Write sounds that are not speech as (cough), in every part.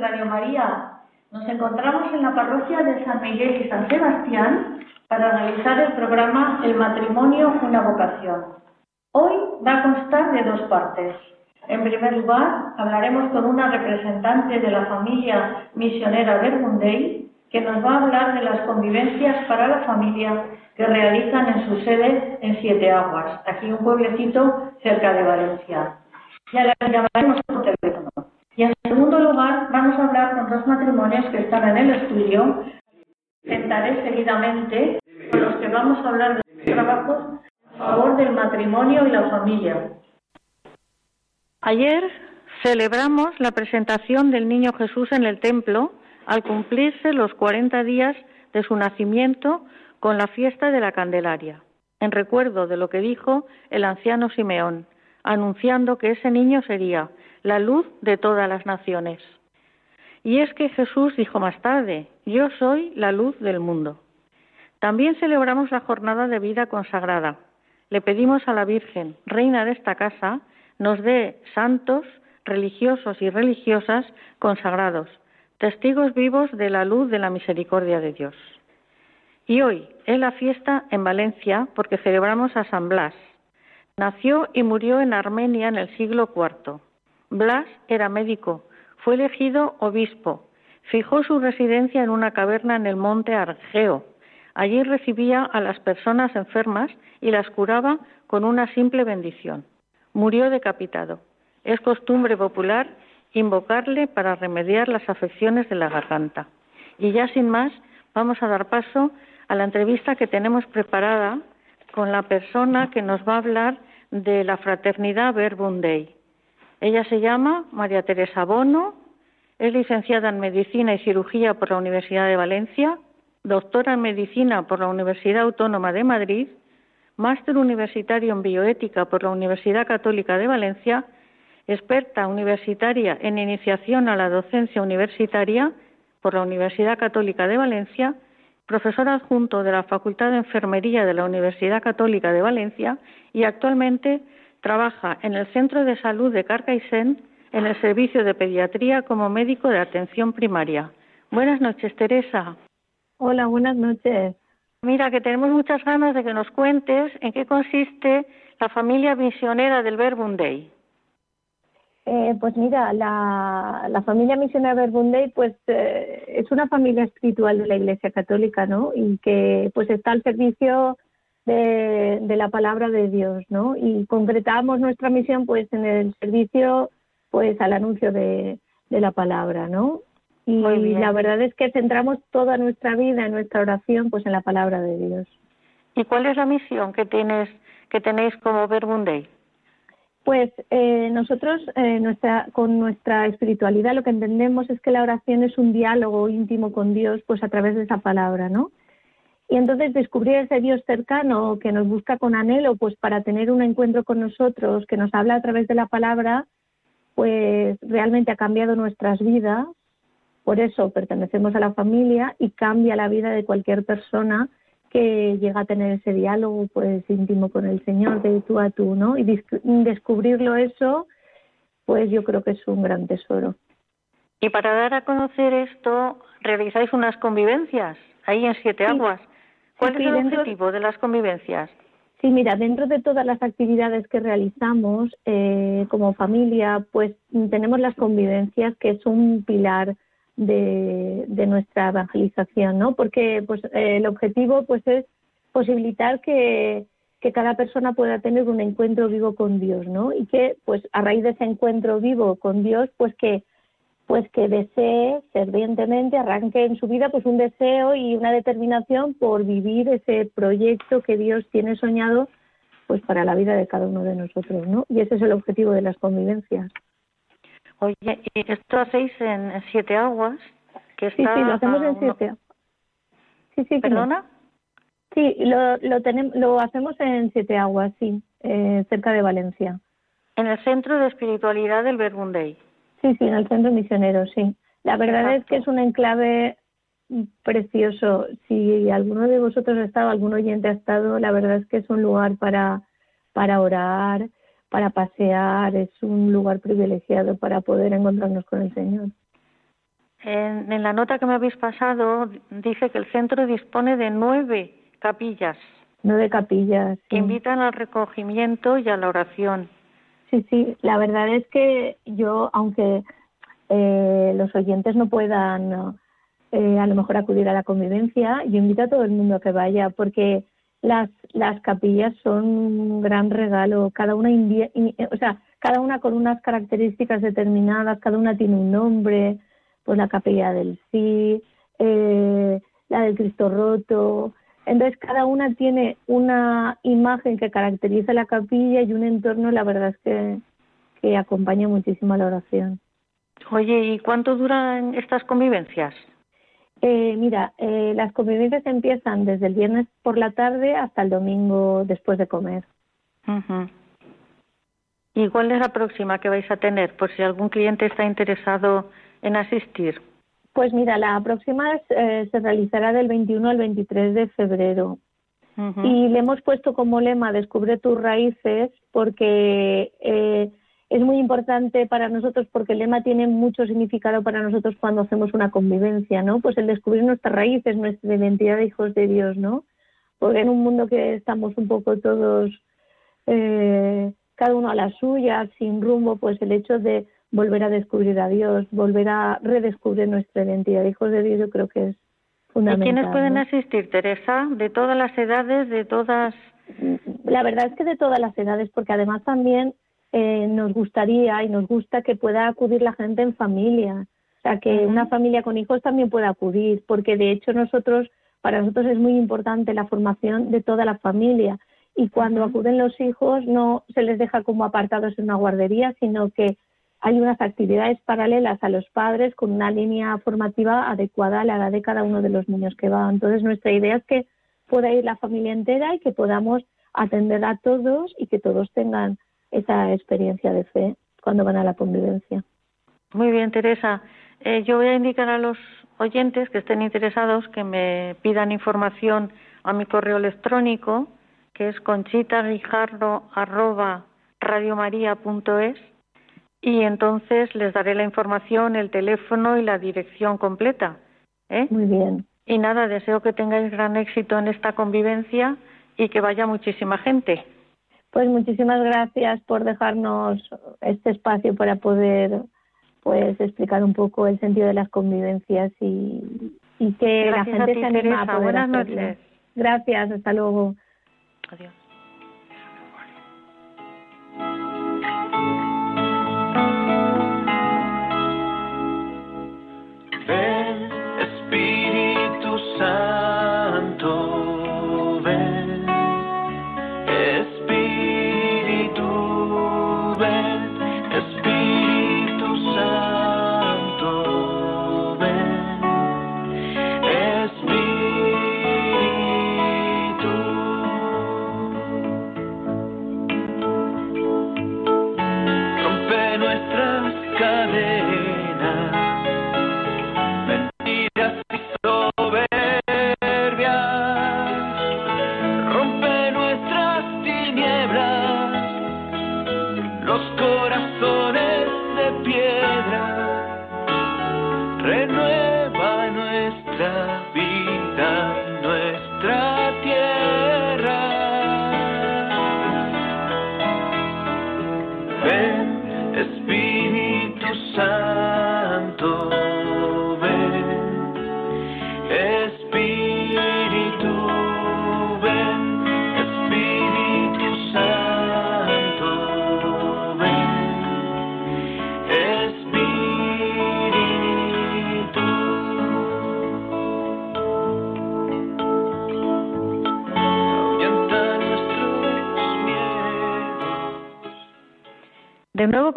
Radio María. Nos encontramos en la parroquia de San Miguel y San Sebastián para realizar el programa El matrimonio, una vocación. Hoy va a constar de dos partes. En primer lugar, hablaremos con una representante de la familia misionera Verbundey que nos va a hablar de las convivencias para la familia que realizan en su sede en Siete Aguas, aquí un pueblecito cerca de Valencia. Ya la llamaremos por teléfono. Y en segundo lugar, vamos a hablar con dos matrimonios que están en el estudio. Presentaré seguidamente con los que vamos a hablar de trabajos a favor del matrimonio y la familia. Ayer celebramos la presentación del Niño Jesús en el templo al cumplirse los 40 días de su nacimiento con la fiesta de la Candelaria, en recuerdo de lo que dijo el anciano Simeón, anunciando que ese niño sería la luz de todas las naciones. Y es que Jesús dijo más tarde, yo soy la luz del mundo. También celebramos la jornada de vida consagrada. Le pedimos a la Virgen, reina de esta casa, nos dé santos, religiosos y religiosas consagrados, testigos vivos de la luz de la misericordia de Dios. Y hoy es la fiesta en Valencia porque celebramos a San Blas. Nació y murió en Armenia en el siglo IV. Blas era médico, fue elegido obispo, fijó su residencia en una caverna en el monte Argeo. Allí recibía a las personas enfermas y las curaba con una simple bendición. Murió decapitado. Es costumbre popular invocarle para remediar las afecciones de la garganta. Y ya sin más, vamos a dar paso a la entrevista que tenemos preparada con la persona que nos va a hablar de la fraternidad Verbum Dei. Ella se llama María Teresa Bono, es licenciada en Medicina y Cirugía por la Universidad de Valencia, doctora en Medicina por la Universidad Autónoma de Madrid, máster universitario en Bioética por la Universidad Católica de Valencia, experta universitaria en iniciación a la docencia universitaria por la Universidad Católica de Valencia, profesor adjunto de la Facultad de Enfermería de la Universidad Católica de Valencia y actualmente trabaja en el Centro de Salud de Carcaixent en el Servicio de Pediatría como médico de atención primaria. Buenas noches, Teresa. Hola, buenas noches. Mira, que tenemos muchas ganas de que nos cuentes en qué consiste la familia misionera del Verbum Dei. Eh, pues mira, la, la familia misionera Verbum Dei, pues eh, es una familia espiritual de la Iglesia Católica, ¿no? Y que pues está al servicio de, de la palabra de Dios, ¿no? Y concretamos nuestra misión pues en el servicio pues al anuncio de, de la palabra, ¿no? Y la verdad es que centramos toda nuestra vida, en nuestra oración, pues en la palabra de Dios. ¿Y cuál es la misión que tienes que tenéis como Verbum Dei? Pues eh, nosotros eh, nuestra, con nuestra espiritualidad lo que entendemos es que la oración es un diálogo íntimo con Dios pues a través de esa palabra, ¿no? Y entonces descubrir ese Dios cercano que nos busca con anhelo pues para tener un encuentro con nosotros, que nos habla a través de la palabra, pues realmente ha cambiado nuestras vidas. Por eso pertenecemos a la familia y cambia la vida de cualquier persona que llega a tener ese diálogo pues íntimo con el Señor de tú a tú, ¿no? Y descubrirlo eso, pues yo creo que es un gran tesoro. Y para dar a conocer esto, realizáis unas convivencias. ahí en Siete Aguas. ¿Cuál es el objetivo de las convivencias? Sí, mira, dentro de todas las actividades que realizamos eh, como familia, pues tenemos las convivencias, que es un pilar de, nuestra evangelización, ¿no? Porque pues eh, el objetivo pues es posibilitar que, que cada persona pueda tener un encuentro vivo con Dios, ¿no? Y que pues a raíz de ese encuentro vivo con Dios, pues que pues que desee fervientemente, arranque en su vida pues un deseo y una determinación por vivir ese proyecto que Dios tiene soñado pues para la vida de cada uno de nosotros, ¿no? Y ese es el objetivo de las convivencias. Oye, ¿y esto hacéis en Siete Aguas? Que sí, sí, lo hacemos en Siete Sí, sí. ¿Perdona? Sí, lo, lo, tenemos, lo hacemos en Siete Aguas, sí, eh, cerca de Valencia. En el Centro de Espiritualidad del Verbundey. Sí, sí, en el centro misionero, sí. La verdad es que es un enclave precioso. Si alguno de vosotros ha estado, algún oyente ha estado, la verdad es que es un lugar para, para orar, para pasear, es un lugar privilegiado para poder encontrarnos con el Señor. En, en la nota que me habéis pasado dice que el centro dispone de nueve capillas. Nueve capillas. Que invitan al recogimiento y a la oración. Sí, sí, la verdad es que yo, aunque eh, los oyentes no puedan eh, a lo mejor acudir a la convivencia, yo invito a todo el mundo a que vaya, porque las, las capillas son un gran regalo, cada una, o sea, cada una con unas características determinadas, cada una tiene un nombre, pues la capilla del sí, eh, la del Cristo roto, entonces, cada una tiene una imagen que caracteriza la capilla y un entorno, la verdad es que, que acompaña muchísimo a la oración. Oye, ¿y cuánto duran estas convivencias? Eh, mira, eh, las convivencias empiezan desde el viernes por la tarde hasta el domingo después de comer. ¿Y cuál es la próxima que vais a tener? Por si algún cliente está interesado en asistir. Pues mira, la próxima eh, se realizará del 21 al 23 de febrero. Y le hemos puesto como lema Descubre tus raíces porque eh, es muy importante para nosotros porque el lema tiene mucho significado para nosotros cuando hacemos una convivencia, ¿no? Pues el descubrir nuestras raíces, nuestra identidad de hijos de Dios, ¿no? Porque en un mundo que estamos un poco todos, eh, cada uno a la suya, sin rumbo, pues el hecho de volver a descubrir a Dios, volver a redescubrir nuestra identidad. Hijos de Dios yo creo que es fundamental. ¿Y quiénes pueden asistir, Teresa? ¿De todas las edades, de todas...? La verdad es que de todas las edades, porque además también eh, nos gustaría y nos gusta que pueda acudir la gente en familia. O sea, que una familia con hijos también pueda acudir, porque de hecho nosotros, para nosotros es muy importante la formación de toda la familia. Y cuando acuden los hijos no se les deja como apartados en una guardería, sino que hay unas actividades paralelas a los padres con una línea formativa adecuada a la edad de cada uno de los niños que van. Entonces, nuestra idea es que pueda ir la familia entera y que podamos atender a todos y que todos tengan esa experiencia de fe cuando van a la convivencia. Muy bien, Teresa. Eh, yo voy a indicar a los oyentes que estén interesados que me pidan información a mi correo electrónico, que es conchitaguijarro@radiomaria.es y entonces les daré la información, el teléfono y la dirección completa. ¿eh? Muy bien. Y nada, deseo que tengáis gran éxito en esta convivencia y que vaya muchísima gente. Pues muchísimas gracias por dejarnos este espacio para poder pues explicar un poco el sentido de las convivencias y, y que la gente se anime a poder Buenas noches. Gracias, hasta luego. Adiós.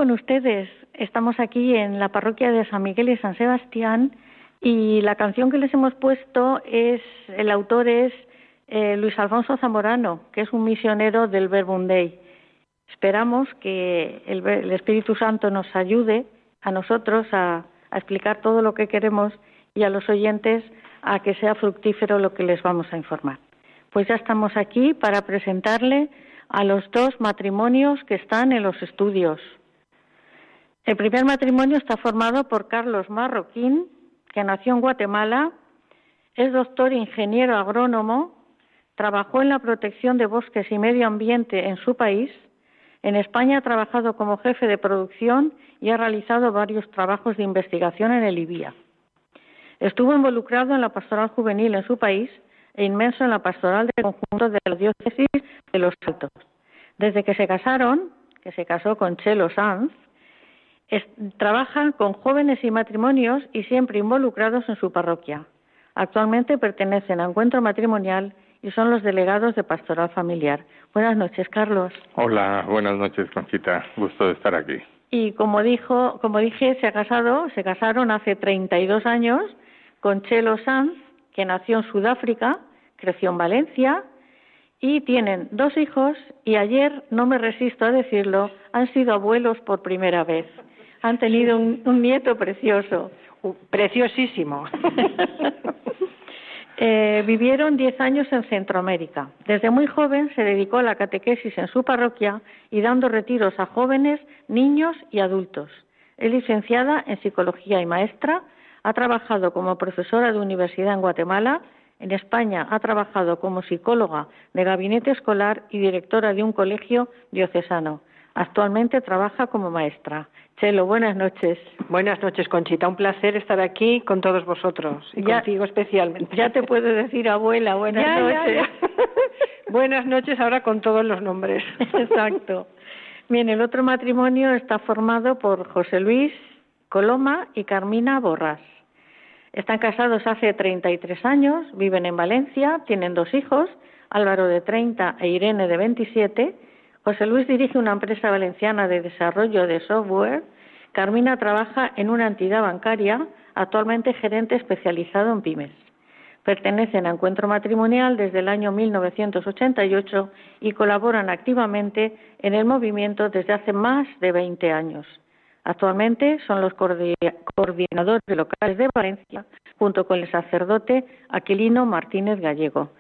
Con ustedes, estamos aquí en la parroquia de San Miguel y San Sebastián y la canción que les hemos puesto es, el autor es eh, Luis Alfonso Zamorano, que es un misionero del Verbum Dei. Esperamos que el, Espíritu Santo nos ayude a nosotros a, a explicar todo lo que queremos y a los oyentes a que sea fructífero lo que les vamos a informar. Pues ya estamos aquí para presentarle a los dos matrimonios que están en los estudios. El primer matrimonio está formado por Carlos Marroquín, que nació en Guatemala, es doctor ingeniero agrónomo, trabajó en la protección de bosques y medio ambiente en su país, en España ha trabajado como jefe de producción y ha realizado varios trabajos de investigación en el IBIA. Estuvo involucrado en la pastoral juvenil en su país e inmenso en la pastoral del conjunto de la diócesis de Los Altos. Desde que se casaron, que se casó con Chelo Sanz, trabajan con jóvenes y matrimonios y siempre involucrados en su parroquia. Actualmente pertenecen a Encuentro Matrimonial y son los delegados de Pastoral Familiar. Buenas noches, Carlos. Hola, buenas noches, Conchita. Gusto de estar aquí. Y como dijo, como dije, se ha casado, se casaron hace 32 años con Chelo Sanz, que nació en Sudáfrica, creció en Valencia y tienen dos hijos y ayer, no me resisto a decirlo, han sido abuelos por primera vez. Han tenido un, nieto precioso. preciosísimo. (laughs) Eh, vivieron diez años en Centroamérica. Desde muy joven se dedicó a la catequesis en su parroquia y dando retiros a jóvenes, niños y adultos. Es licenciada en psicología y maestra ha trabajado como profesora de universidad en Guatemala. En España ha trabajado como psicóloga de gabinete escolar y directora de un colegio diocesano. Actualmente trabaja como maestra. Chelo, buenas noches. Buenas noches, Conchita. Un placer estar aquí con todos vosotros y contigo especialmente. Ya te puedo decir abuela, buenas noches. (laughs) buenas noches ahora con todos los nombres. (laughs) Exacto. Bien, el otro matrimonio está formado por José Luis Coloma y Carmina Borras. Están casados hace 33 años, viven en Valencia, tienen dos hijos, Álvaro de 30 e Irene de 27. José Luis dirige una empresa valenciana de desarrollo de software. Carmina trabaja en una entidad bancaria, actualmente gerente especializado en pymes. Pertenecen a Encuentro Matrimonial desde el año 1988 y colaboran activamente en el movimiento desde hace más de 20 años. Actualmente son los coordinadores locales de Valencia, junto con el sacerdote Aquilino Martínez Gallego.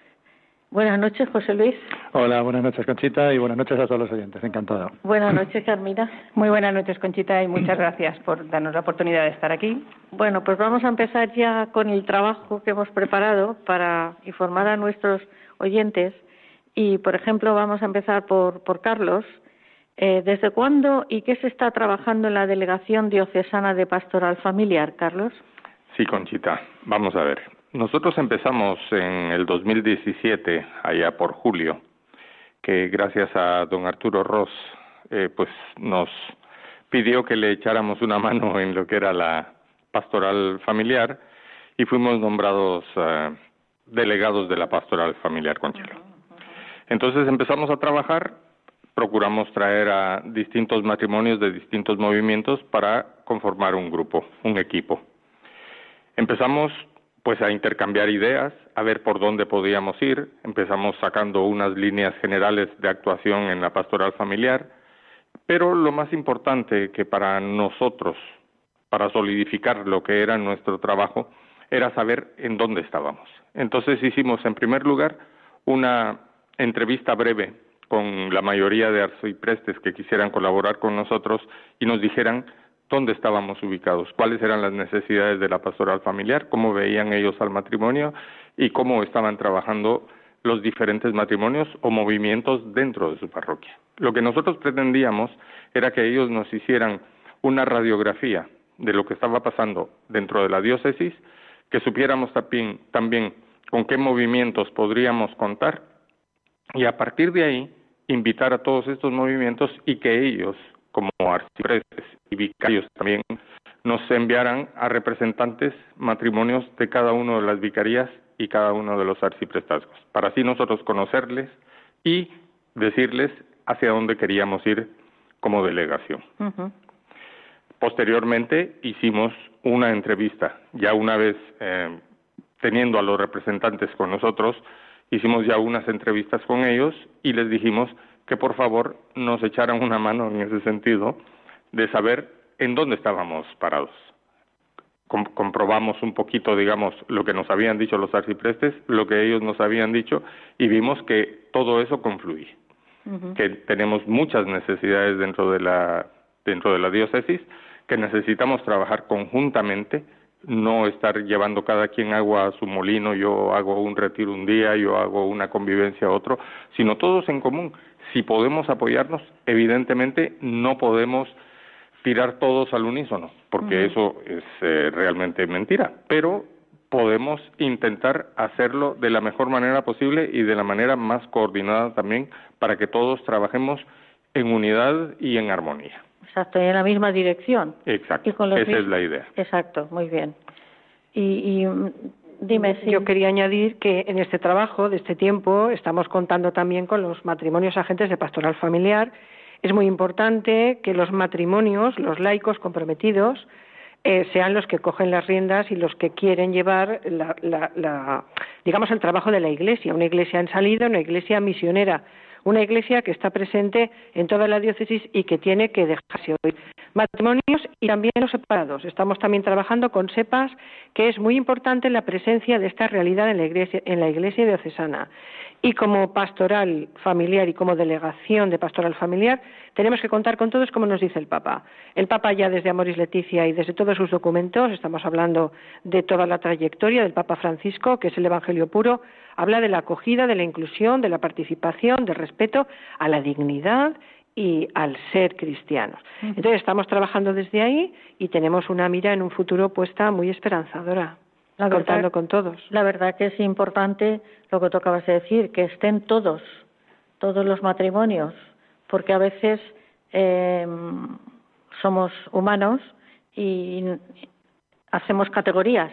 Buenas noches, José Luis. Hola, buenas noches, Conchita, y buenas noches a todos los oyentes. Encantado. Buenas (laughs) noches, Carmina. Muy buenas noches, Conchita, y muchas gracias por darnos la oportunidad de estar aquí. Bueno, pues vamos a empezar ya con el trabajo que hemos preparado para informar a nuestros oyentes. Y, por ejemplo, vamos a empezar por, por Carlos, eh, ¿Desde cuándo y qué se está trabajando en la Delegación Diocesana de Pastoral Familiar, Carlos? Sí, Conchita. Vamos a ver. Nosotros empezamos en el 2017, allá por julio, que gracias a don Arturo Ross, eh, pues nos pidió que le echáramos una (laughs) mano en lo que era la pastoral familiar y fuimos nombrados eh, delegados de la pastoral familiar Conchelo. Entonces empezamos a trabajar procuramos traer a distintos matrimonios de distintos movimientos para conformar un grupo, un equipo. Empezamos pues a intercambiar ideas, a ver por dónde podíamos ir, empezamos sacando unas líneas generales de actuación en la pastoral familiar, pero lo más importante que para nosotros, para solidificar lo que era nuestro trabajo, era saber en dónde estábamos. Entonces hicimos en primer lugar una entrevista breve con la mayoría de arciprestes que quisieran colaborar con nosotros y nos dijeran dónde estábamos ubicados, cuáles eran las necesidades de la pastoral familiar, cómo veían ellos al matrimonio y cómo estaban trabajando los diferentes matrimonios o movimientos dentro de su parroquia. Lo que nosotros pretendíamos era que ellos nos hicieran una radiografía de lo que estaba pasando dentro de la diócesis, que supiéramos también, también con qué movimientos podríamos contar y a partir de ahí invitar a todos estos movimientos y que ellos, como arciprestes y vicarios también, nos enviaran a representantes matrimonios de cada una de las vicarías y cada uno de los arciprestazgos, para así nosotros conocerles y decirles hacia dónde queríamos ir como delegación. Posteriormente hicimos una entrevista, ya una vez eh, teniendo a los representantes con nosotros, hicimos ya unas entrevistas con ellos y les dijimos que por favor nos echaran una mano en ese sentido de saber en dónde estábamos parados. comprobamos un poquito, digamos, lo que nos habían dicho los arciprestes, lo que ellos nos habían dicho y vimos que todo eso confluye, que tenemos muchas necesidades dentro de la dentro de la diócesis, que necesitamos trabajar conjuntamente no estar llevando cada quien agua a su molino, yo hago un retiro un día, yo hago una convivencia otro, sino todos en común. Si podemos apoyarnos, evidentemente no podemos tirar todos al unísono, porque eso es eh, realmente mentira, pero podemos intentar hacerlo de la mejor manera posible y de la manera más coordinada también para que todos trabajemos en unidad y en armonía. Exacto, en la misma dirección. Exacto, esa es la idea. Exacto, muy bien. Y, mm, dime. Yo quería añadir que en este trabajo de este tiempo estamos contando también con los matrimonios agentes de pastoral familiar. Es muy importante que los matrimonios, los laicos comprometidos, eh, sean los que cogen las riendas y los que quieren llevar la, la, digamos el trabajo de la iglesia, una iglesia en salida, una iglesia misionera una iglesia que está presente en toda la diócesis y que tiene que dejarse oír. Matrimonios y también los separados. Estamos también trabajando con SEPAS, que es muy importante la presencia de esta realidad en la iglesia, en la iglesia diocesana. Y como pastoral familiar y como delegación de pastoral familiar, tenemos que contar con todos, como nos dice el Papa. El Papa ya desde Amoris Leticia y desde todos sus documentos, estamos hablando de toda la trayectoria del Papa Francisco, que es el Evangelio puro, habla de la acogida, de la inclusión, de la participación, del respeto a la dignidad y al ser cristianos. Entonces estamos trabajando desde ahí y tenemos una mira en un futuro puesta muy esperanzadora. La contando con todos. La verdad que es importante lo que tú acabas de decir, que estén todos, todos los matrimonios, porque a veces eh, somos humanos y hacemos categorías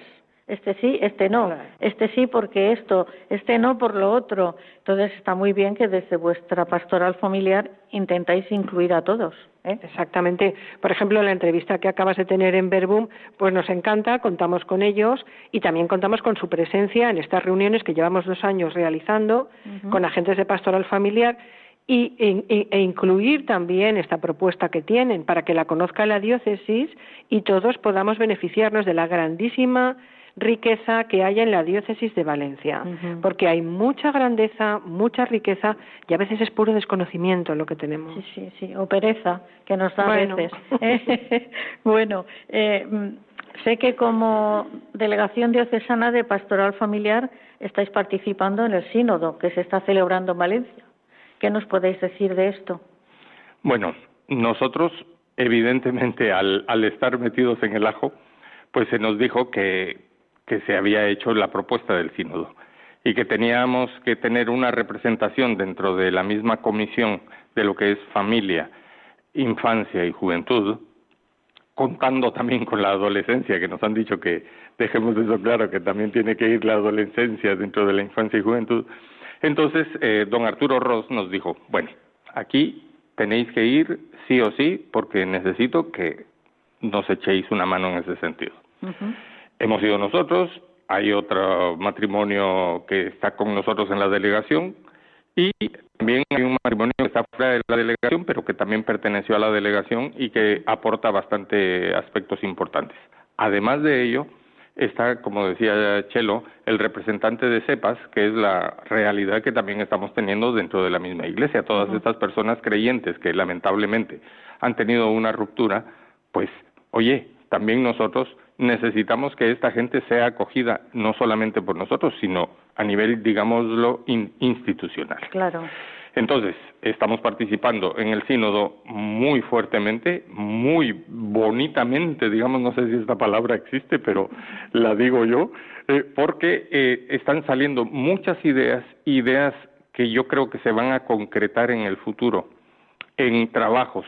este sí, este no, este sí porque esto, este no por lo otro. Entonces está muy bien que desde vuestra pastoral familiar intentáis incluir a todos. ¿eh? Exactamente. Por ejemplo, la entrevista que acabas de tener en Verbum, pues nos encanta, contamos con ellos y también contamos con su presencia en estas reuniones que llevamos dos años realizando con agentes de pastoral familiar y, e, e, incluir también esta propuesta que tienen para que la conozca la diócesis y todos podamos beneficiarnos de la grandísima riqueza que haya en la diócesis de Valencia, porque hay mucha grandeza, mucha riqueza y a veces es puro desconocimiento lo que tenemos. Sí, sí, sí, o pereza que nos da a veces. (laughs) bueno, eh, mm, sé que como delegación diocesana de pastoral familiar estáis participando en el sínodo que se está celebrando en Valencia. ¿Qué nos podéis decir de esto? Bueno, nosotros evidentemente al, al estar metidos en el ajo, pues se nos dijo que que se había hecho la propuesta del sínodo y que teníamos que tener una representación dentro de la misma comisión de lo que es familia, infancia y juventud, contando también con la adolescencia, que nos han dicho que dejemos eso claro, que también tiene que ir la adolescencia dentro de la infancia y juventud. Entonces, eh, don Arturo Ross nos dijo, bueno, aquí tenéis que ir sí o sí, porque necesito que nos echéis una mano en ese sentido. Hemos ido nosotros, hay otro matrimonio que está con nosotros en la delegación y también hay un matrimonio que está fuera de la delegación, pero que también perteneció a la delegación y que aporta bastante aspectos importantes. Además de ello, está, como decía Chelo, el representante de CEPAS, que es la realidad que también estamos teniendo dentro de la misma iglesia. Todas estas personas creyentes que lamentablemente han tenido una ruptura, pues, oye, también nosotros necesitamos que esta gente sea acogida no solamente por nosotros, sino a nivel, digámoslo, institucional. Claro. Entonces, estamos participando en el sínodo muy fuertemente, muy bonitamente, digamos, no sé si esta palabra existe, pero la digo yo, eh, porque eh, están saliendo muchas ideas, ideas que yo creo que se van a concretar en el futuro, en trabajos,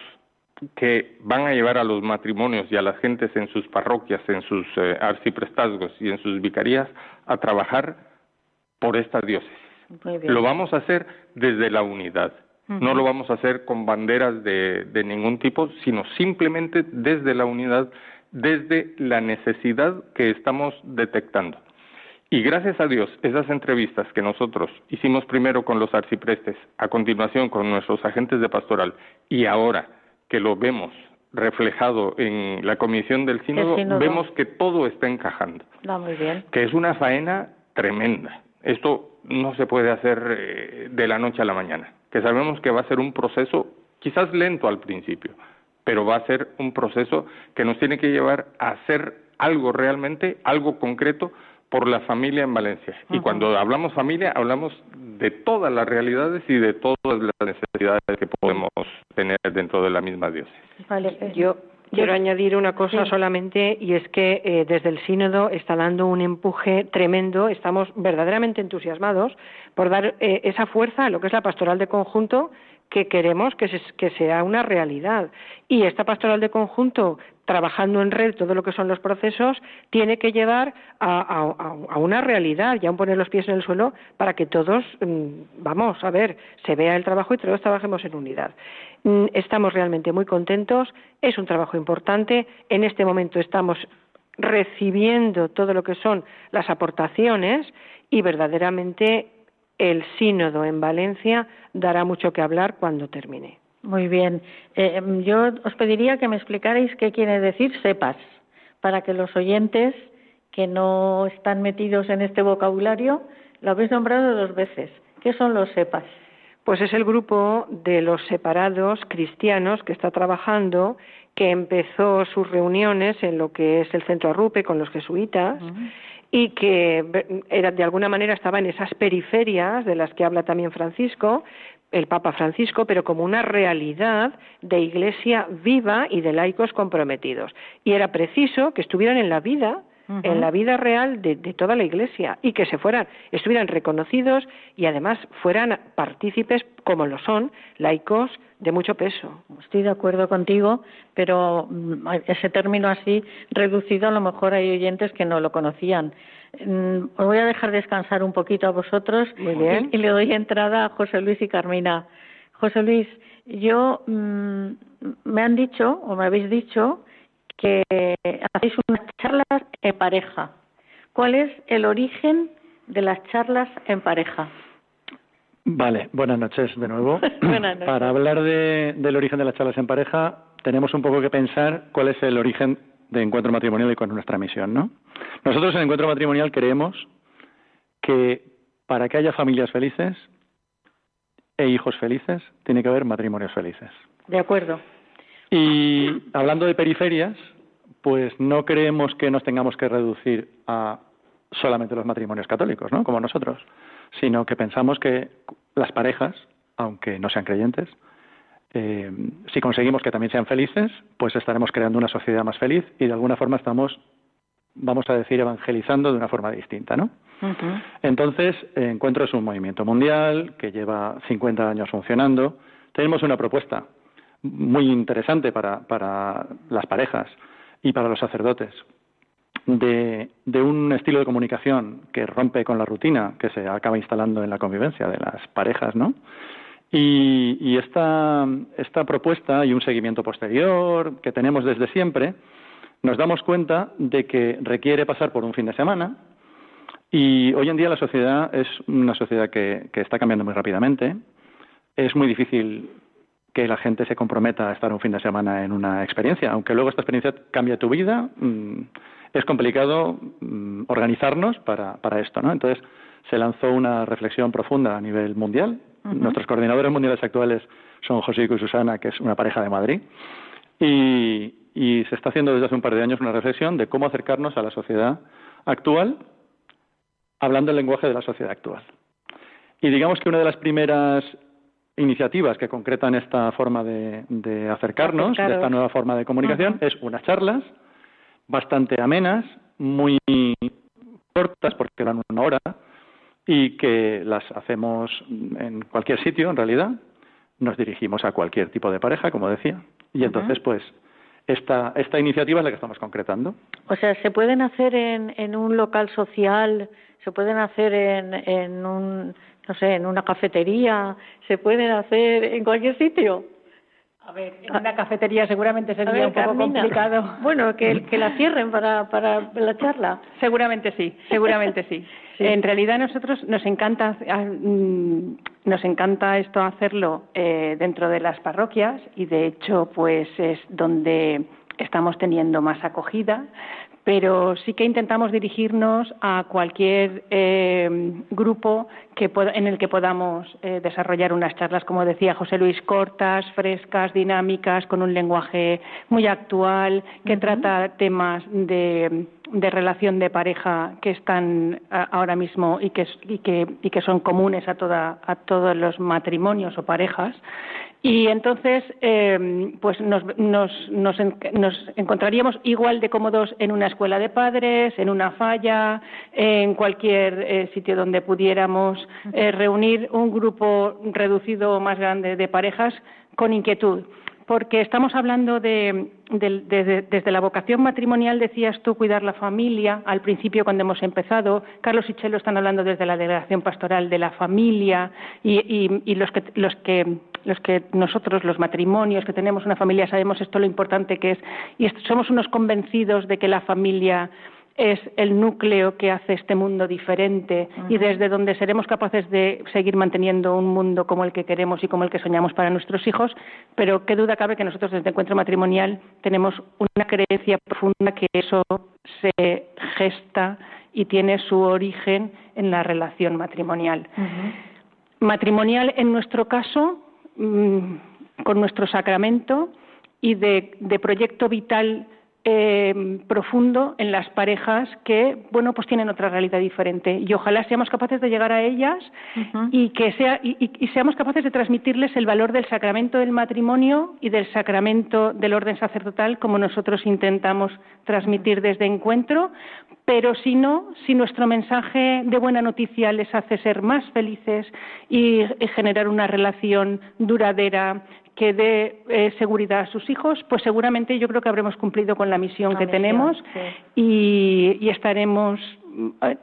que van a llevar a los matrimonios y a las gentes en sus parroquias, en sus eh, arciprestazgos y en sus vicarías a trabajar por esta diócesis. Lo vamos a hacer desde la unidad, No lo vamos a hacer con banderas de, de ningún tipo, sino simplemente desde la unidad, desde la necesidad que estamos detectando. Y gracias a Dios, esas entrevistas que nosotros hicimos primero con los arciprestes, a continuación con nuestros agentes de pastoral y ahora que lo vemos reflejado en la comisión del sínodo, vemos que todo está encajando. muy bien. Que es una faena tremenda. Esto no se puede hacer eh, de la noche a la mañana. Que sabemos que va a ser un proceso quizás lento al principio, pero va a ser un proceso que nos tiene que llevar a hacer algo realmente, algo concreto por la familia en Valencia. Y cuando hablamos familia, hablamos de todas las realidades y de todas las necesidades que podemos tener dentro de la misma diócesis. Vale, eh, yo quiero añadir una cosa solamente y es que eh, desde el sínodo está dando un empuje tremendo. Estamos verdaderamente entusiasmados por dar eh, esa fuerza a lo que es la pastoral de conjunto que queremos que, sea una realidad. Y esta pastoral de conjunto, trabajando en red todo lo que son los procesos, tiene que llevar a, una realidad, ya poner los pies en el suelo, para que todos, mm, vamos, a ver, se vea el trabajo y todos trabajemos en unidad. Mm, estamos realmente muy contentos, es un trabajo importante. En este momento estamos recibiendo todo lo que son las aportaciones y verdaderamente el sínodo en Valencia dará mucho que hablar cuando termine. Muy bien. Eh, em, yo os pediría que me explicarais qué quiere decir sepas, para que los oyentes que no están metidos en este vocabulario lo habéis nombrado dos veces. ¿Qué son los sepas? Pues es el grupo de los separados cristianos que está trabajando, que empezó sus reuniones en lo que es el centro Arrupe con los jesuitas y que era, de alguna manera estaba en esas periferias de las que habla también Francisco, el Papa Francisco, pero como una realidad de iglesia viva y de laicos comprometidos. Y era preciso que estuvieran en la vida en la vida real de, toda la Iglesia y que se fueran, estuvieran reconocidos y además fueran partícipes, como lo son, laicos de mucho peso. Estoy de acuerdo contigo, pero mm, ese término así reducido a lo mejor hay oyentes que no lo conocían. Mm, os voy a dejar descansar un poquito a vosotros Y, le doy entrada a José Luis y Carmina. José Luis, yo mm, me han dicho o me habéis dicho que hacéis unas charlas en pareja. ¿Cuál es el origen de las charlas en pareja? Vale, buenas noches de nuevo. (laughs) Para hablar del origen de las charlas en pareja, tenemos un poco que pensar cuál es el origen de Encuentro Matrimonial y con nuestra misión, ¿no? Nosotros en Encuentro Matrimonial creemos que para que haya familias felices e hijos felices, tiene que haber matrimonios felices. De acuerdo. Y hablando de periferias, pues no creemos que nos tengamos que reducir a solamente los matrimonios católicos, ¿no? Como nosotros, sino que pensamos que las parejas, aunque no sean creyentes, eh, si conseguimos que también sean felices, pues estaremos creando una sociedad más feliz y de alguna forma estamos, vamos a decir, evangelizando de una forma distinta, ¿no? Entonces, Encuentro es un movimiento mundial que lleva 50 años funcionando. Tenemos una propuesta muy interesante para, las parejas y para los sacerdotes de, un estilo de comunicación que rompe con la rutina que se acaba instalando en la convivencia de las parejas, ¿no? Y, esta, esta propuesta y un seguimiento posterior que tenemos desde siempre, nos damos cuenta de que requiere pasar por un fin de semana y hoy en día la sociedad es una sociedad que está cambiando muy rápidamente. Es muy difícil que la gente se comprometa a estar un fin de semana en una experiencia, aunque luego esta experiencia cambie tu vida, mm, es complicado mm, organizarnos para, para esto, ¿no? Entonces se lanzó una reflexión profunda a nivel mundial. Nuestros coordinadores mundiales actuales son José y Susana, que es una pareja de Madrid, y, y se está haciendo desde hace un par de años una reflexión de cómo acercarnos a la sociedad actual, hablando el lenguaje de la sociedad actual. Y digamos que una de las primeras iniciativas que concretan esta forma de, acercarnos, de esta nueva forma de comunicación, es unas charlas bastante amenas, muy cortas porque dan una hora y que las hacemos en cualquier sitio en realidad. Nos dirigimos a cualquier tipo de pareja, como decía, y entonces pues esta, esta iniciativa es la que estamos concretando. O sea, ¿se pueden hacer en, en un local social? ¿Se pueden hacer en, en un no sé, en una cafetería, se pueden hacer en cualquier sitio. A ver, en una cafetería seguramente sería un poco complicado. (laughs) Bueno, que, que la cierren para, para la charla. Seguramente sí, seguramente (laughs) sí. En realidad nosotros nos encanta ah, mm, nos encanta esto hacerlo eh, dentro de las parroquias y de hecho pues es donde estamos teniendo más acogida pero sí que intentamos dirigirnos a cualquier eh, grupo que en el que podamos eh, desarrollar unas charlas, como decía José Luis, cortas, frescas, dinámicas, con un lenguaje muy actual, que trata temas de, relación de pareja que están ahora mismo y que, y que, y que son comunes a, toda, a todos los matrimonios o parejas. Y entonces, eh, pues nos, nos, nos, encontraríamos igual de cómodos en una escuela de padres, en una falla, en cualquier eh, sitio donde pudiéramos eh, reunir un grupo reducido o más grande de parejas con inquietud. Porque estamos hablando de, desde la vocación matrimonial, decías tú, cuidar la familia, al principio cuando hemos empezado, Carlos y Chelo están hablando desde la delegación pastoral de la familia y, y los, que, los que los que nosotros, los matrimonios que tenemos una familia, sabemos esto lo importante que es. Y somos unos convencidos de que la familia es el núcleo que hace este mundo diferente y desde donde seremos capaces de seguir manteniendo un mundo como el que queremos y como el que soñamos para nuestros hijos, pero qué duda cabe que nosotros desde Encuentro Matrimonial tenemos una creencia profunda que eso se gesta y tiene su origen en la relación matrimonial. Matrimonial, en nuestro caso, Mm, con nuestro sacramento y de, proyecto vital eh, profundo en las parejas que, bueno, pues tienen otra realidad diferente. Y ojalá seamos capaces de llegar a ellas y que sea, y, seamos capaces de transmitirles el valor del sacramento del matrimonio y del sacramento del orden sacerdotal como nosotros intentamos transmitir desde encuentro, pero si no, si nuestro mensaje de buena noticia les hace ser más felices y, generar una relación duradera que dé eh, seguridad a sus hijos, pues seguramente yo creo que habremos cumplido con la misión que tenemos y, estaremos eh,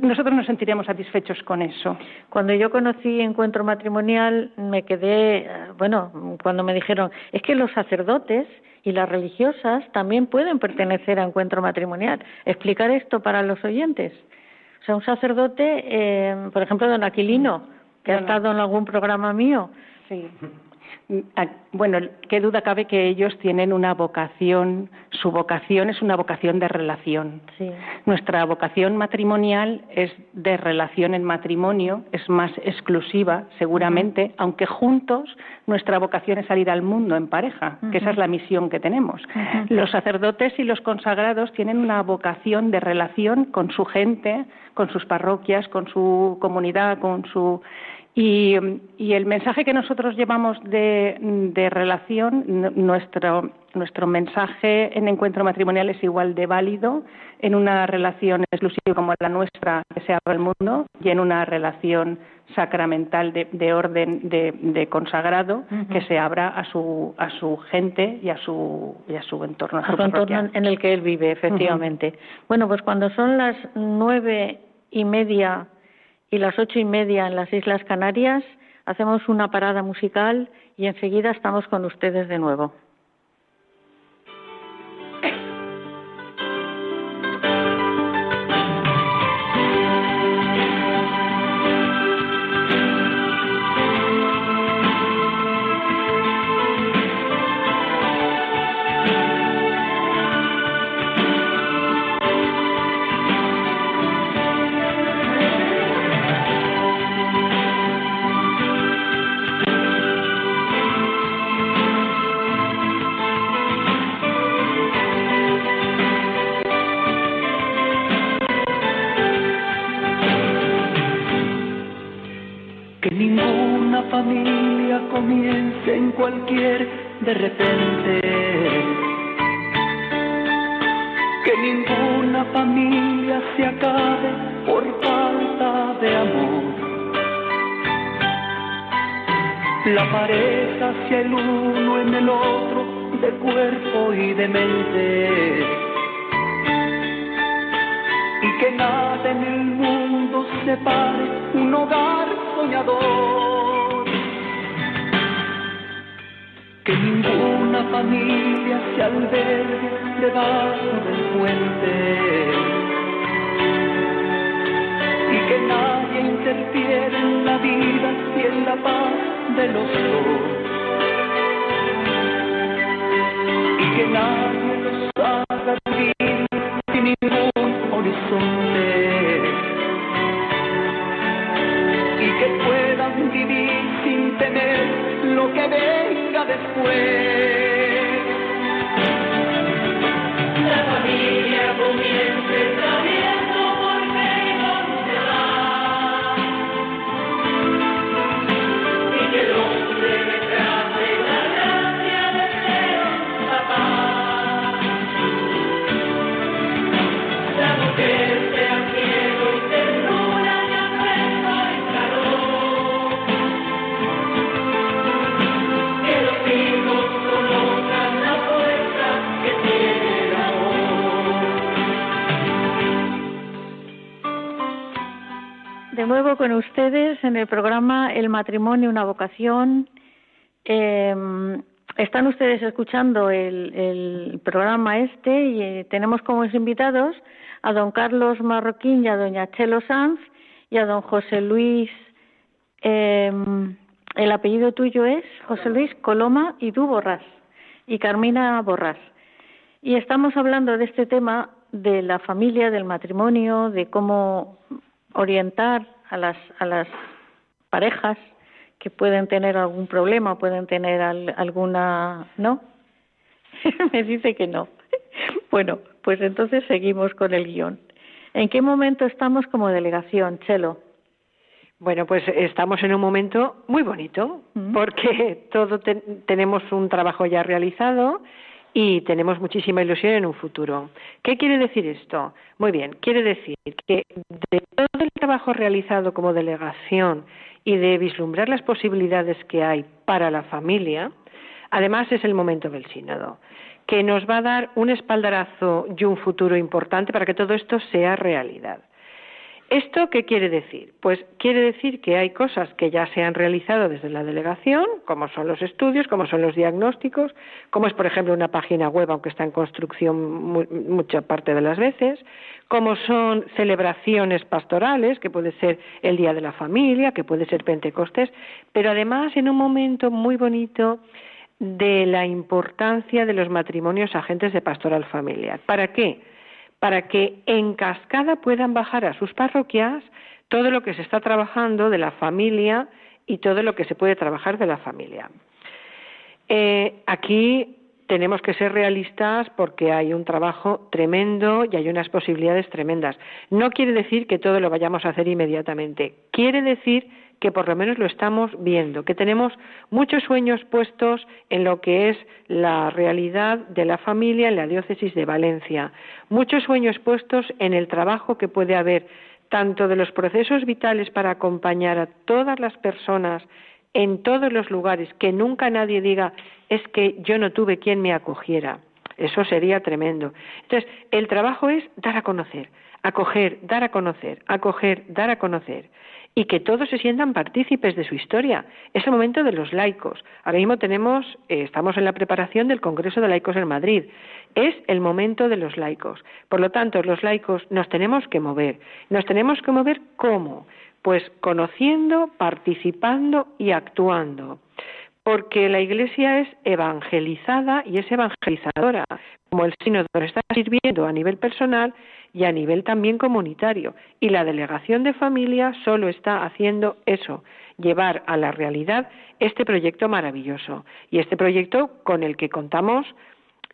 nosotros nos sentiremos satisfechos con eso. Cuando yo conocí Encuentro Matrimonial, me quedé, eh, bueno, cuando me dijeron, es que los sacerdotes y las religiosas también pueden pertenecer a encuentro matrimonial. Explicar esto para los oyentes. O sea, un sacerdote, eh, por ejemplo, don Aquilino, que ha estado en algún programa mío. Sí. Bueno, qué duda cabe que ellos tienen una vocación, su vocación es una vocación de relación. Nuestra vocación matrimonial es de relación en matrimonio, es más exclusiva, seguramente, aunque juntos nuestra vocación es salir al mundo en pareja, que esa es la misión que tenemos. Los sacerdotes y los consagrados tienen una vocación de relación con su gente, con sus parroquias, con su comunidad, con su y, el mensaje que nosotros llevamos de, relación, nuestro, nuestro mensaje en encuentro matrimonial es igual de válido en una relación exclusiva como la nuestra que se abre al mundo y en una relación sacramental de, orden de, consagrado que se abra a su, a su gente y a su, y a su entorno. A, su, entorno en el que él vive, efectivamente. Bueno, pues cuando son las nueve y media y las ocho y media en las Islas Canarias hacemos una parada musical y enseguida estamos con ustedes de nuevo. De repente. Que ninguna familia se acabe por falta de amor. La pareja hacia el uno en el otro, de cuerpo y de mente. Y que nada en el mundo separe un hogar soñador. Que ninguna familia se albergue debajo del puente. Y que nadie interfiere en la vida y en la paz de los dos. Y que nadie en el programa El matrimonio, una vocación. Eh, están ustedes escuchando el, el programa este y eh, tenemos como invitados a don Carlos Marroquín y a doña Chelo Sanz y a don José Luis. eh, el apellido tuyo es José Luis Coloma y tú Borrás y Carmina Borrás. Y estamos hablando de este tema de la familia, del matrimonio, de cómo orientar a las, a las parejas que pueden tener algún problema, pueden tener al- alguna... ¿No? (laughs) Me dice que no. (laughs) Bueno, pues entonces seguimos con el guion. ¿En qué momento estamos como delegación, Chelo? Bueno, pues estamos en un momento muy bonito, Mm. porque todo te- tenemos un trabajo ya realizado y tenemos muchísima ilusión en un futuro. ¿Qué quiere decir esto? Muy bien, quiere decir que de todo el trabajo realizado como delegación y de vislumbrar las posibilidades que hay para la familia, además es el momento del sínodo, que nos va a dar un espaldarazo y un futuro importante para que todo esto sea realidad. ¿Esto qué quiere decir? Pues quiere decir que hay cosas que ya se han realizado desde la delegación, como son los estudios, como son los diagnósticos, como es, por ejemplo, una página web, aunque está en construcción mu- mucha parte de las veces, como son celebraciones pastorales, que puede ser el Día de la Familia, que puede ser Pentecostés, pero además en un momento muy bonito de la importancia de los matrimonios agentes de pastoral familiar. ¿Para qué? Para que en cascada puedan bajar a sus parroquias todo lo que se está trabajando de la familia y todo lo que se puede trabajar de la familia. Eh, aquí tenemos que ser realistas porque hay un trabajo tremendo y hay unas posibilidades tremendas. No quiere decir que todo lo vayamos a hacer inmediatamente. Quiere decir que por lo menos lo estamos viendo, que tenemos muchos sueños puestos en lo que es la realidad de la familia en la diócesis de Valencia, muchos sueños puestos en el trabajo que puede haber tanto de los procesos vitales para acompañar a todas las personas en todos los lugares, que nunca nadie diga es que yo no tuve quien me acogiera. Eso sería tremendo. Entonces, el trabajo es dar a conocer, acoger, dar a conocer, acoger, dar a conocer y que todos se sientan partícipes de su historia. Es el momento de los laicos. Ahora mismo tenemos, eh, estamos en la preparación del Congreso de Laicos en Madrid. Es el momento de los laicos. Por lo tanto, los laicos nos tenemos que mover. Nos tenemos que mover cómo? Pues conociendo, participando y actuando. Porque la Iglesia es evangelizada y es evangelizadora, como el sínodo nos está sirviendo a nivel personal y a nivel también comunitario. Y la delegación de familia solo está haciendo eso, llevar a la realidad este proyecto maravilloso. Y este proyecto con el que contamos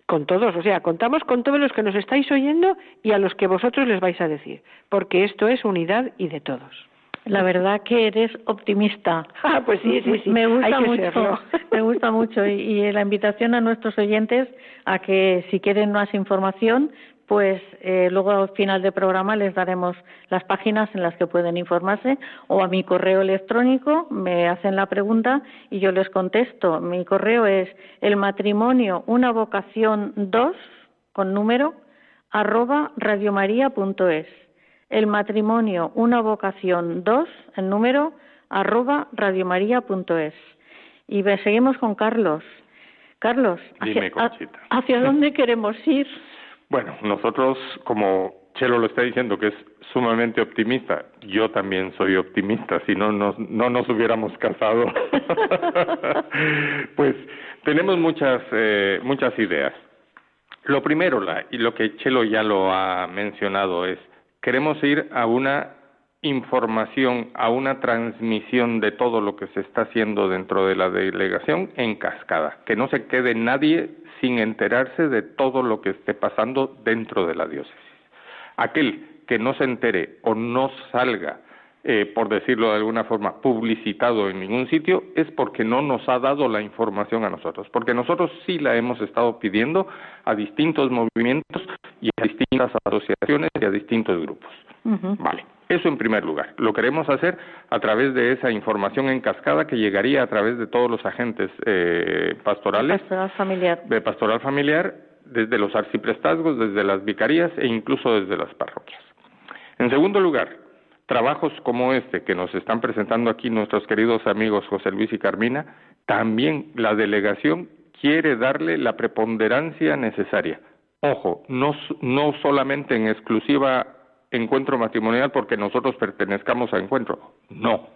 con todos, o sea, contamos con todos los que nos estáis oyendo y a los que vosotros les vais a decir, porque esto es unidad y de todos. La verdad que eres optimista. (laughs) Ah, pues sí, sí, sí. Me gusta mucho, serlo. (laughs) me gusta mucho y, y la invitación a nuestros oyentes a que si quieren más información, pues eh, luego al final del programa les daremos las páginas en las que pueden informarse o a mi correo electrónico me hacen la pregunta y yo les contesto. Mi correo es el matrimonio una vocación 2 con número arroba radiomaria.es el matrimonio una vocación 2 en número arroba radiomaria.es. Y seguimos con Carlos. Carlos, ¿hacia dónde (laughs) queremos ir? Bueno, nosotros, como Chelo lo está diciendo, que es sumamente optimista, yo también soy optimista, si no, no, no nos hubiéramos casado. (laughs) pues tenemos muchas, eh, muchas ideas. Lo primero, la, y lo que Chelo ya lo ha mencionado, es queremos ir a una información, a una transmisión de todo lo que se está haciendo dentro de la delegación en cascada, que no se quede nadie sin enterarse de todo lo que esté pasando dentro de la diócesis. Aquel que no se entere o no salga, eh, por decirlo de alguna forma, publicitado en ningún sitio, es porque no nos ha dado la información a nosotros, porque nosotros sí la hemos estado pidiendo a distintos movimientos y a distintas asociaciones y a distintos grupos. Vale. Eso en primer lugar. Lo queremos hacer a través de esa información en cascada que llegaría a través de todos los agentes eh, pastorales. Pastoral familiar. De pastoral familiar, desde los arciprestazgos, desde las vicarías e incluso desde las parroquias. En segundo lugar, trabajos como este que nos están presentando aquí nuestros queridos amigos José Luis y Carmina, también la delegación quiere darle la preponderancia necesaria. Ojo, no, no solamente en exclusiva encuentro matrimonial porque nosotros pertenezcamos a encuentro. No,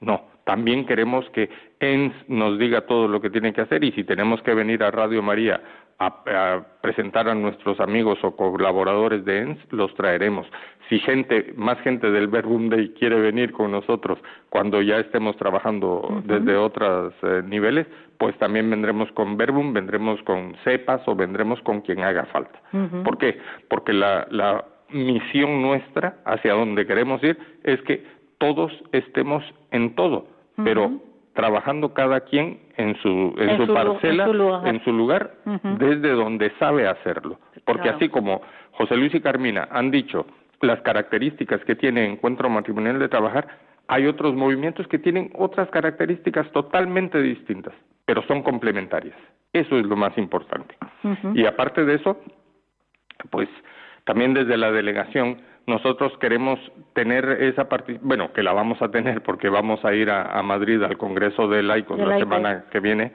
no. También queremos que ENS nos diga todo lo que tiene que hacer y si tenemos que venir a Radio María a, presentar a nuestros amigos o colaboradores de ENS, los traeremos. Si gente, más gente del Verbum Day quiere venir con nosotros cuando ya estemos trabajando desde otros eh, niveles, pues también vendremos con Verbum, vendremos con CEPAS o vendremos con quien haga falta. ¿Por qué? Porque la, la misión nuestra, hacia donde queremos ir, es que todos estemos en todo, pero trabajando cada quien en su, en, su, parcela, en su lugar, desde donde sabe hacerlo. Porque así como José Luis y Carmina han dicho las características que tiene Encuentro Matrimonial de Trabajar, hay otros movimientos que tienen otras características totalmente distintas, pero son complementarias. Eso es lo más importante. Y aparte de eso, pues también desde la delegación nosotros queremos tener esa parte, bueno, que la vamos a tener porque vamos a ir a, Madrid al Congreso de Laicos la semana que viene.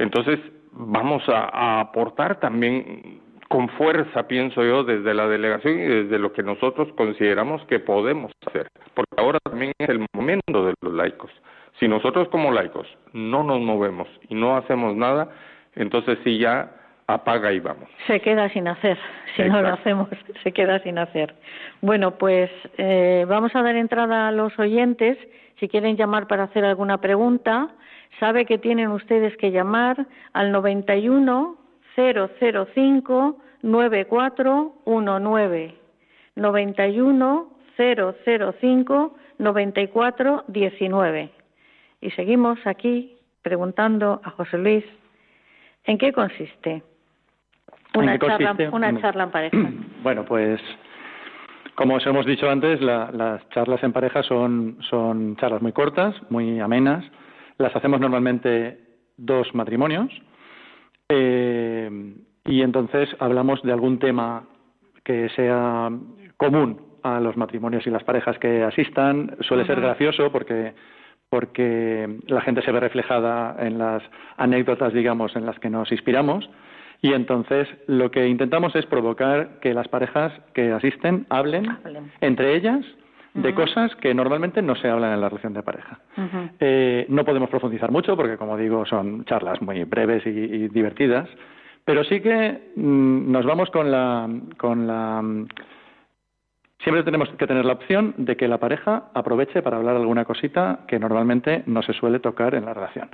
Entonces, vamos a, aportar también con fuerza, pienso yo, desde la delegación y desde lo que nosotros consideramos que podemos hacer, porque ahora también es el momento de los laicos. Si nosotros como laicos no nos movemos y no hacemos nada, entonces sí ya apaga y vamos. Se queda sin hacer, si no lo hacemos, (laughs) se queda sin hacer. Bueno, pues eh, vamos a dar entrada a los oyentes. Si quieren llamar para hacer alguna pregunta, sabe que tienen ustedes que llamar al 91 005 9419. 91 005 9419. Y seguimos aquí preguntando a José Luis en qué consiste. Una, charla, una charla en pareja. (clears throat) Bueno, pues como os hemos dicho antes, las charlas en pareja son, son charlas muy cortas, muy amenas. Las hacemos normalmente dos matrimonios. Eh, y entonces hablamos de algún tema que sea común a los matrimonios y las parejas que asistan. Suele ser gracioso porque porque la gente se ve reflejada en las anécdotas, digamos, en las que nos inspiramos y entonces lo que intentamos es provocar que las parejas que asisten hablen, entre ellas de cosas que normalmente no se hablan en la relación de pareja. Eh, no podemos profundizar mucho porque, como digo, son charlas muy breves y, divertidas, pero sí que mm, nos vamos con la, con la Siempre tenemos que tener la opción de que la pareja aproveche para hablar alguna cosita que normalmente no se suele tocar en la relación.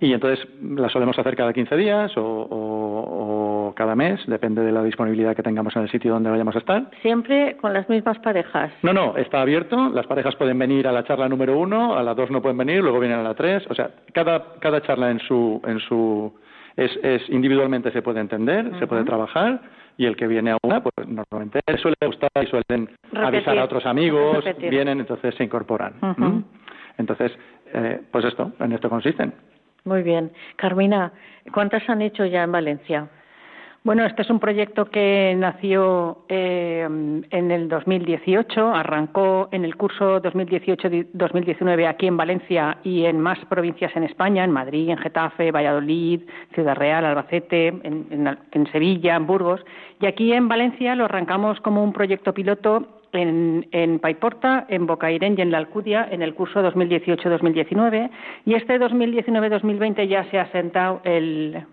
Y entonces la solemos hacer cada 15 días o, cada mes, depende de la disponibilidad que tengamos en el sitio donde vayamos a estar. Siempre con las mismas parejas. No, no, está abierto. Las parejas pueden venir a la charla número uno, a la dos no pueden venir, luego vienen a la tres. O sea, cada, cada charla en su, en su es, es individualmente se puede entender, se puede trabajar y el que viene a una, pues normalmente suele gustar y suelen avisar a otros amigos, vienen, entonces se incorporan. Entonces, eh, pues esto, en esto consisten. Muy bien. Carmina, ¿cuántas han hecho ya en Valencia? Bueno, este es un proyecto que nació eh, en el 2018, arrancó en el curso 2018-2019 aquí en Valencia y en más provincias en España, en Madrid, en Getafe, Valladolid, Ciudad Real, Albacete, en, Sevilla, en Burgos. Y aquí en Valencia lo arrancamos como un proyecto piloto en, en Paiporta, en Bocairén y en la Alcudia en el curso 2018-2019 y este 2019-2020 ya se ha sentado el,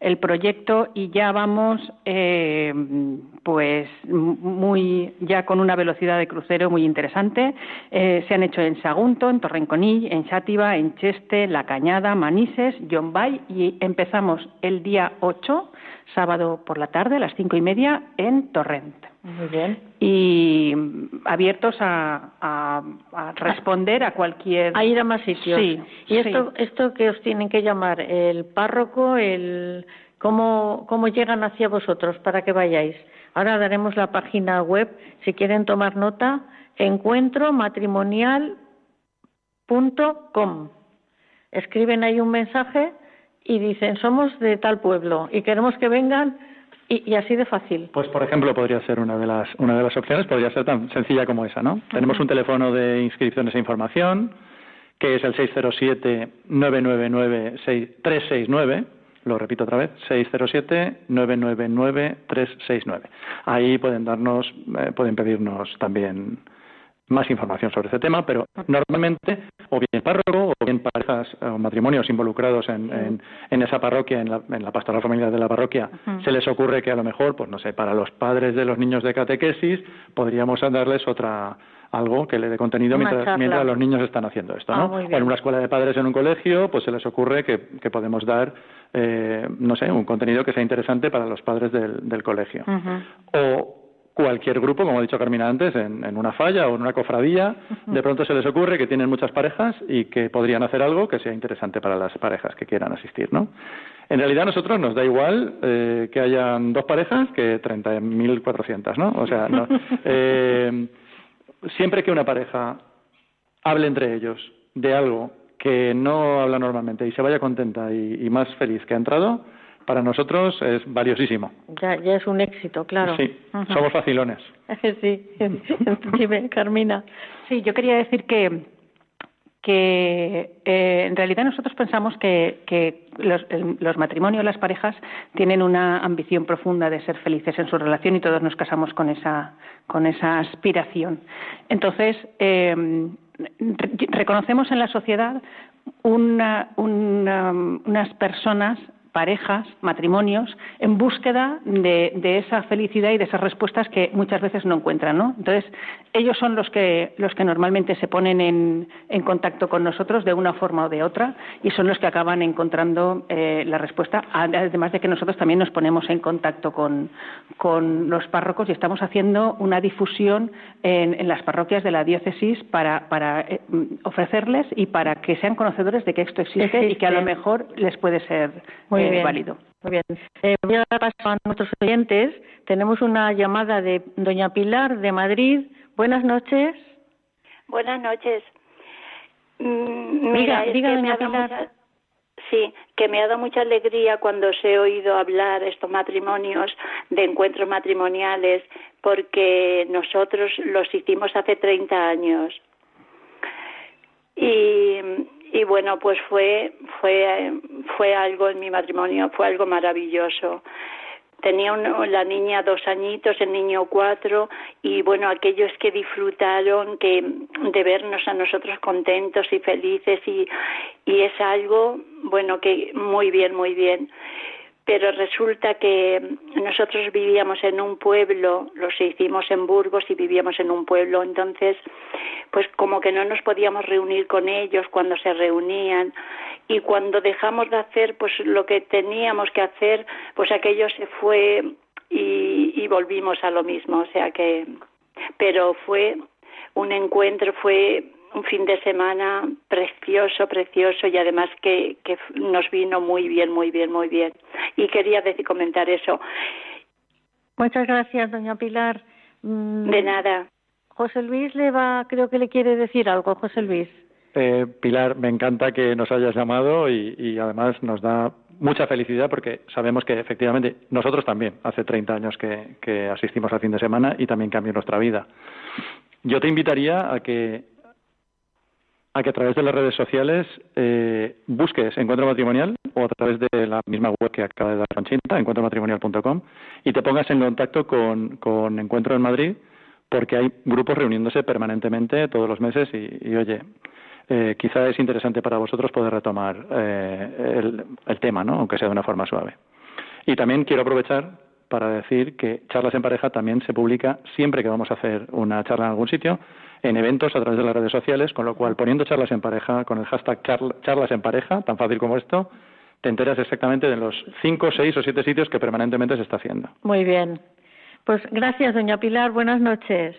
el proyecto y ya vamos eh, pues muy ya con una velocidad de crucero muy interesante. Eh, se han hecho en Sagunto, en Torrenconill, en Xátiva, en Cheste, La Cañada, Manises, Yombay y empezamos el día 8, sábado por la tarde, a las cinco y media, en Torrent. Muy bien. Y abiertos a, responder a cualquier. A ir a más sitios. Sí. ¿Y esto, esto que os tienen que llamar? ¿El párroco? el ¿Cómo, ¿Cómo llegan hacia vosotros para que vayáis? Ahora daremos la página web, si quieren tomar nota, encuentromatrimonial.com. Escriben ahí un mensaje y dicen, somos de tal pueblo y queremos que vengan y, así de fácil. Pues, por ejemplo, podría ser una de las, una de las opciones, podría ser tan sencilla como esa, ¿no? Tenemos un teléfono de inscripciones e información, que es el 607-999-369, lo repito otra vez, 607-999-369. Ahí pueden darnos, eh, pueden pedirnos también más información sobre este tema, pero normalmente o bien párroco o bien parejas o matrimonios involucrados en, en, esa parroquia, en la, en la, pastoral familiar de la parroquia, se les ocurre que a lo mejor, pues no sé, para los padres de los niños de catequesis podríamos darles otra algo que le dé contenido mientras, mientras, los niños están haciendo esto, ¿no? Ah, o en una escuela de padres en un colegio, pues se les ocurre que, que podemos dar, eh, no sé, un contenido que sea interesante para los padres del, del colegio. O cualquier grupo, como ha dicho Carmina antes, en, una falla o en una cofradía, de pronto se les ocurre que tienen muchas parejas y que podrían hacer algo que sea interesante para las parejas que quieran asistir, ¿no? En realidad a nosotros nos da igual eh, que hayan dos parejas que 30.400, ¿no? O sea, (laughs) eh, siempre que una pareja hable entre ellos de algo que no habla normalmente y se vaya contenta y más feliz que ha entrado, para nosotros es valiosísimo. Ya, ya es un éxito, claro. Sí, somos facilones. (laughs) sí, (laughs) dime, Carmina. Sí, yo quería decir que que eh, en realidad nosotros pensamos que, que los, los, matrimonios, las parejas, tienen una ambición profunda de ser felices en su relación y todos nos casamos con esa, con esa aspiración. Entonces, eh, reconocemos en la sociedad una, una, unas personas parejas, matrimonios, en búsqueda de, esa felicidad y de esas respuestas que muchas veces no encuentran, ¿no? Entonces, ellos son los que, los que normalmente se ponen en, en contacto con nosotros de una forma o de otra y son los que acaban encontrando eh, la respuesta, además de que nosotros también nos ponemos en contacto con, con los párrocos y estamos haciendo una difusión en, en las parroquias de la diócesis para, para eh, ofrecerles y para que sean conocedores de que esto existe, y que a lo mejor les puede ser muy eh, bien, válido. Muy bien. Eh, voy a dar paso a nuestros oyentes. Tenemos una llamada de doña Pilar de Madrid. Buenas noches. Buenas noches. Mm, mira, diga, doña Pilar. sí, que me ha dado mucha alegría cuando os he oído hablar estos matrimonios, de encuentros matrimoniales, porque nosotros los hicimos hace 30 años. Y y bueno pues fue fue fue algo en mi matrimonio fue algo maravilloso. Tenía la niña dos añitos el niño cuatro y bueno aquellos que disfrutaron que de vernos a nosotros contentos y felices y es algo bueno que muy bien muy bien pero resulta que nosotros vivíamos en un pueblo, los hicimos en Burgos y vivíamos en un pueblo, entonces pues como que no nos podíamos reunir con ellos cuando se reunían y cuando dejamos de hacer pues lo que teníamos que hacer, pues aquello se fue y, y volvimos a lo mismo, o sea que pero fue un encuentro, fue un fin de semana precioso, precioso y además que, que nos vino muy bien, muy bien, muy bien. Y quería decir, comentar eso. Muchas gracias, doña Pilar. Mm, de nada. José Luis le va, creo que le quiere decir algo, José Luis. Eh, Pilar, me encanta que nos hayas llamado y, y además nos da mucha felicidad porque sabemos que efectivamente nosotros también, hace 30 años que, que asistimos al fin de semana y también cambió nuestra vida. Yo te invitaría a que a que a través de las redes sociales eh, busques Encuentro Matrimonial o a través de la misma web que acaba de dar Conchita, encuentromatrimonial.com, y te pongas en contacto con, con Encuentro en Madrid, porque hay grupos reuniéndose permanentemente todos los meses y, oye, eh, quizá es interesante para vosotros poder retomar eh, el, el tema, ¿no? aunque sea de una forma suave. Y también quiero aprovechar para decir que Charlas en Pareja también se publica siempre que vamos a hacer una charla en algún sitio, en eventos a través de las redes sociales, con lo cual poniendo charlas en pareja, con el hashtag charlas en pareja, tan fácil como esto, te enteras exactamente de los cinco, seis o siete sitios que permanentemente se está haciendo. Muy bien. Pues gracias, doña Pilar. Buenas noches.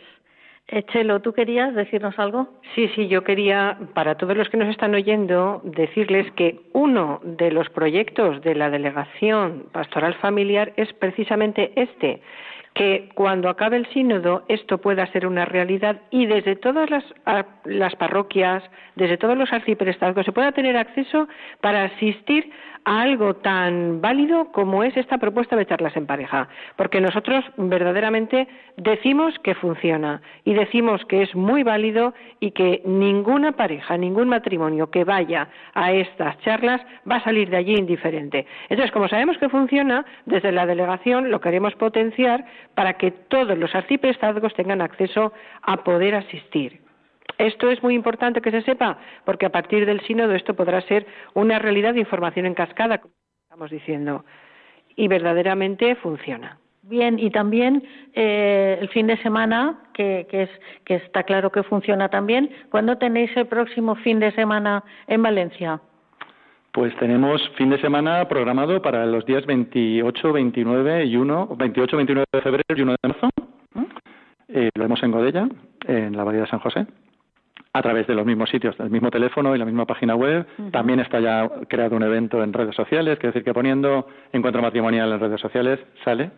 Eh, Chelo, ¿tú querías decirnos algo? Sí, sí, yo quería, para todos los que nos están oyendo, decirles que uno de los proyectos de la Delegación Pastoral Familiar es precisamente este, que cuando acabe el sínodo esto pueda ser una realidad y desde todas las, las parroquias, desde todos los arciprestazgos, se pueda tener acceso para asistir a algo tan válido como es esta propuesta de charlas en pareja, porque nosotros verdaderamente decimos que funciona y decimos que es muy válido y que ninguna pareja, ningún matrimonio que vaya a estas charlas va a salir de allí indiferente. Entonces, como sabemos que funciona, desde la delegación lo queremos potenciar para que todos los arciprestazgos tengan acceso a poder asistir. Esto es muy importante que se sepa, porque a partir del sínodo esto podrá ser una realidad de información en cascada, como estamos diciendo, y verdaderamente funciona. Bien, y también eh, el fin de semana, que, es, que está claro que funciona también. ¿Cuándo tenéis el próximo fin de semana en Valencia? Pues tenemos fin de semana programado para los días 28, 29 y 1, 28, 29 de febrero y 1 de marzo. ¿Mm? Eh, lo vemos en Godella, en la Bahía de San José a través de los mismos sitios, del mismo teléfono y la misma página web. También está ya creado un evento en redes sociales, quiere decir que poniendo encuentro matrimonial en redes sociales sale.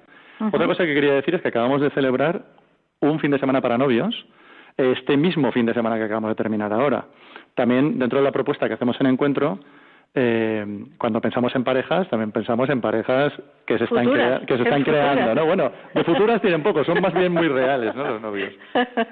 Otra cosa que quería decir es que acabamos de celebrar un fin de semana para novios, este mismo fin de semana que acabamos de terminar ahora. También dentro de la propuesta que hacemos en encuentro eh, cuando pensamos en parejas, también pensamos en parejas que se están, que se están (laughs) creando, ¿no? Bueno, de futuras tienen poco, son más bien muy reales, ¿no? Los novios.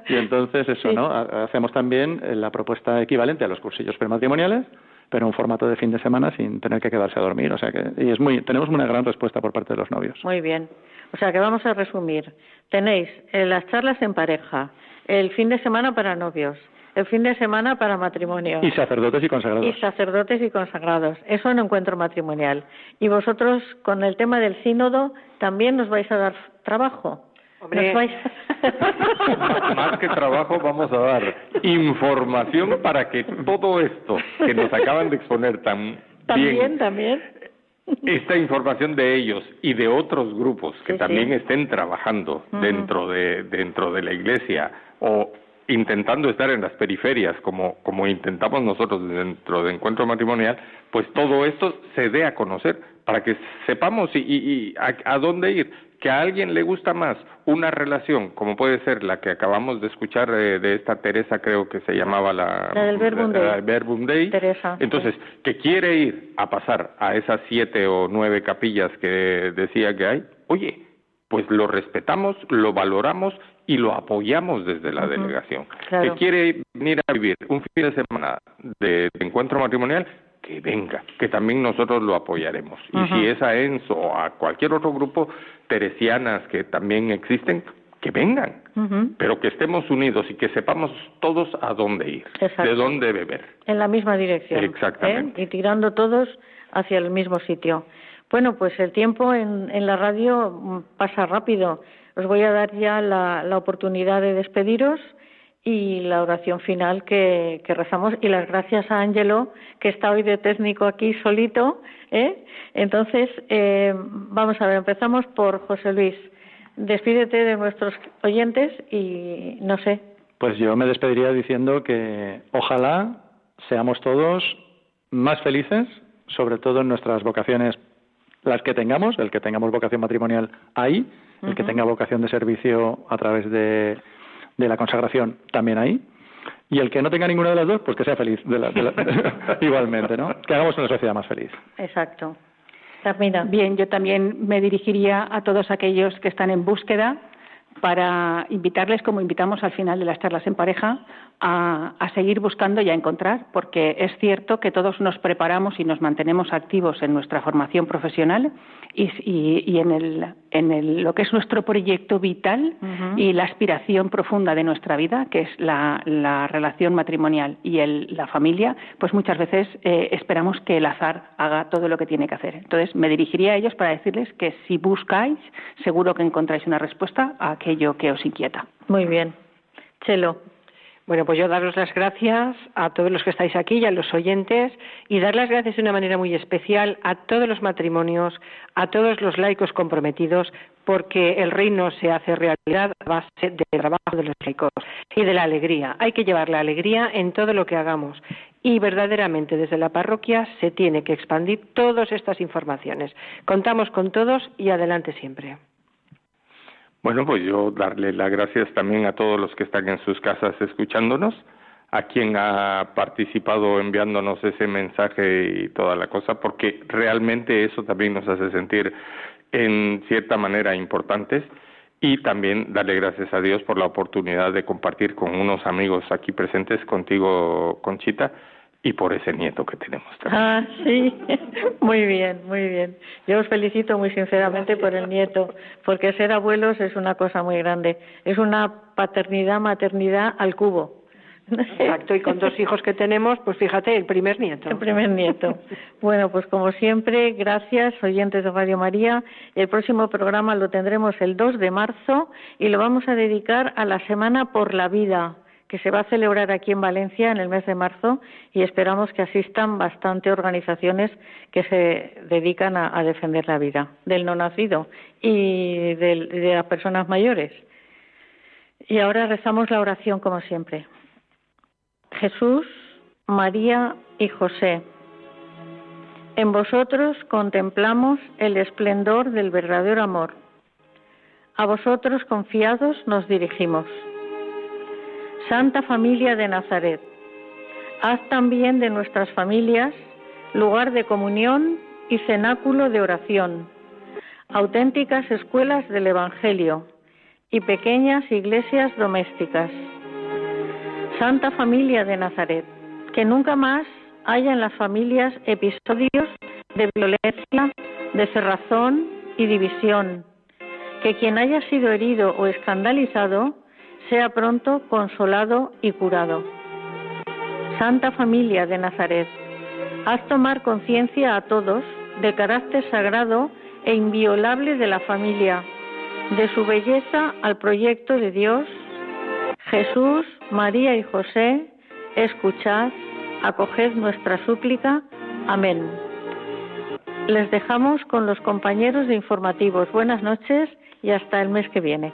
Y entonces eso, ¿no? Hacemos también eh, la propuesta equivalente a los cursillos prematrimoniales, pero en un formato de fin de semana sin tener que quedarse a dormir, o sea que y es muy tenemos una gran respuesta por parte de los novios. Muy bien. O sea que vamos a resumir. Tenéis eh, las charlas en pareja, el fin de semana para novios, el fin de semana para matrimonio. Y sacerdotes y consagrados. Y sacerdotes y consagrados. Eso en encuentro matrimonial. Y vosotros, con el tema del sínodo, también nos vais a dar trabajo. Hombre. (laughs) Más que trabajo, vamos a dar información para que todo esto que nos acaban de exponer tan también, bien, también. Esta información de ellos y de otros grupos que también estén trabajando dentro de dentro de la iglesia o intentando estar en las periferias, como, como intentamos nosotros dentro de Encuentro Matrimonial, pues todo esto se dé a conocer para que sepamos y, y, a, dónde ir. Que a alguien le gusta más una relación, como puede ser la que acabamos de escuchar eh, de esta Teresa, creo que se llamaba la, la del Verbum Day. Teresa. Entonces, que quiere ir a pasar a esas siete o nueve capillas que decía que hay, oye, pues lo respetamos, lo valoramos y lo apoyamos desde la delegación. Que quiere venir a vivir un fin de semana de, encuentro matrimonial, que venga, que también nosotros lo apoyaremos. Y si es a ENSO o a cualquier otro grupo teresianas que también existen, que vengan, pero que estemos unidos y que sepamos todos a dónde ir, de dónde beber. En la misma dirección. ¿eh? Exactamente. Y tirando todos hacia el mismo sitio. Bueno, pues el tiempo en, en la radio pasa rápido. Os voy a dar ya la, oportunidad de despediros y la oración final que, que, rezamos y las gracias a Ángelo que está hoy de técnico aquí solito. ¿eh? Entonces, eh, vamos a ver, empezamos por José Luis. Despídete de nuestros oyentes y no sé. Pues yo me despediría diciendo que ojalá seamos todos más felices, sobre todo en nuestras vocaciones las que tengamos, el que tengamos vocación matrimonial ahí, el que tenga vocación de servicio a través de, de la consagración también ahí, y el que no tenga ninguna de las dos, pues que sea feliz (laughs) (laughs) igualmente, ¿no? Que hagamos una sociedad más feliz. Exacto. Bien, yo también me dirigiría a todos aquellos que están en búsqueda para invitarles, como invitamos al final de las charlas en pareja, a, seguir buscando y a encontrar, porque es cierto que todos nos preparamos y nos mantenemos activos en nuestra formación profesional y, en, el, en lo que es nuestro proyecto vital y la aspiración profunda de nuestra vida, que es la, relación matrimonial y la familia, pues muchas veces eh, esperamos que el azar haga todo lo que tiene que hacer. Entonces, me dirigiría a ellos para decirles que si buscáis, seguro que encontráis una respuesta a aquello que os inquieta. Muy bien. Chelo. Bueno, pues yo daros las gracias a todos los que estáis aquí y a los oyentes y dar las gracias de una manera muy especial a todos los matrimonios, a todos los laicos comprometidos, porque el reino se hace realidad a base del trabajo de los laicos y de la alegría. Hay que llevar la alegría en todo lo que hagamos y verdaderamente desde la parroquia se tiene que expandir todas estas informaciones. Contamos con todos y adelante siempre. Bueno, pues yo darle las gracias también a todos los que están en sus casas escuchándonos, a quien ha participado enviándonos ese mensaje y toda la cosa, porque realmente eso también nos hace sentir en cierta manera importantes. Y también darle gracias a Dios por la oportunidad de compartir con unos amigos aquí presentes contigo, Conchita, y por ese nieto que tenemos también. Ah, sí, (laughs) muy bien, muy bien. Yo os felicito muy sinceramente por el nieto, porque ser abuelos es una cosa muy grande. Es una paternidad, maternidad al cubo. Exacto, y con dos hijos que tenemos, pues fíjate, el primer nieto. El primer nieto. Bueno, pues como siempre, gracias, oyentes de Radio María. El próximo programa lo tendremos el 2 de marzo y lo vamos a dedicar a la Semana por la Vida que se va a celebrar aquí en Valencia en el mes de marzo y esperamos que asistan bastante organizaciones que se dedican a, defender la vida del no nacido y de, las personas mayores. Y ahora rezamos la oración como siempre. Jesús, María y José, en vosotros contemplamos el esplendor del verdadero amor. A vosotros confiados nos dirigimos. Santa Familia de Nazaret, haz también de nuestras familias lugar de comunión y cenáculo de oración, auténticas escuelas del Evangelio y pequeñas iglesias domésticas. Santa Familia de Nazaret, que nunca más haya en las familias episodios de violencia, de cerrazón y división, que quien haya sido herido o escandalizado sea pronto consolado y curado. Santa Familia de Nazaret, haz tomar conciencia a todos del carácter sagrado e inviolable de la familia, de su belleza al proyecto de Dios. Jesús, María y José, escuchad, acoged nuestra súplica. Amén. Les dejamos con los compañeros de informativos. Buenas noches y hasta el mes que viene.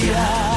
Yeah.